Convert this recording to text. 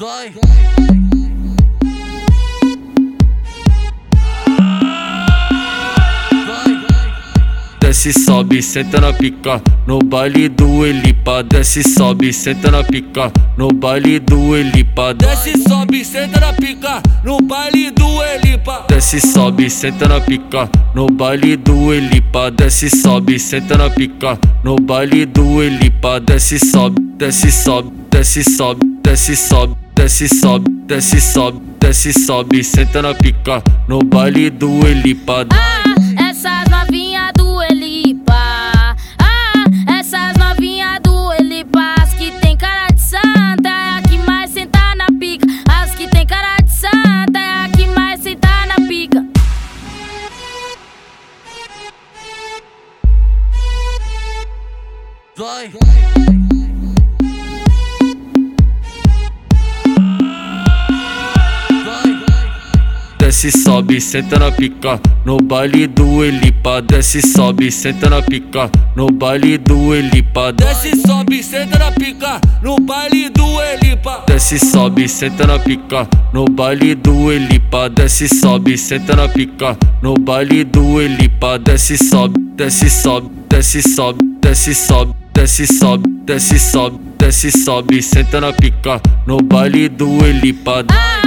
Vai. Desce, sobe, senta na pica No baile do Elipa. Desce, sobe, senta na pica No baile do Elipa. Desce, sobe, senta na pica No baile do Elipa. Desce, sobe, senta na pica No baile do Elipa. Desce, sobe, senta na pica No baile do Elipa. Desce, sobe, desce, sobe, desce, sobe, desce, sobe, desce, sobe, desce, sobe, desce, sobe, senta na pica No baile do Elipa Ah, essas novinha do Elipa. Ah, essas novinha do Elipa. As que tem cara de santa é a que mais senta na pica. As que tem cara de santa é a que mais senta na pica. Vai. Desce, sobe, senta na pica No baile do Elipa Desce, sobe, senta na pica No baile do Elipa Desce, sobe, senta na pica No baile do Elipa Desce, sobe, senta na pica No baile do Elipa Desce, sobe, senta na pica No baile do Elipa Desce, sobe, desce, sobe, desce, sobe, desce, sobe, desce, sobe, desce, sobe, desce, sobe, senta na pica No baile do Elipa Ah,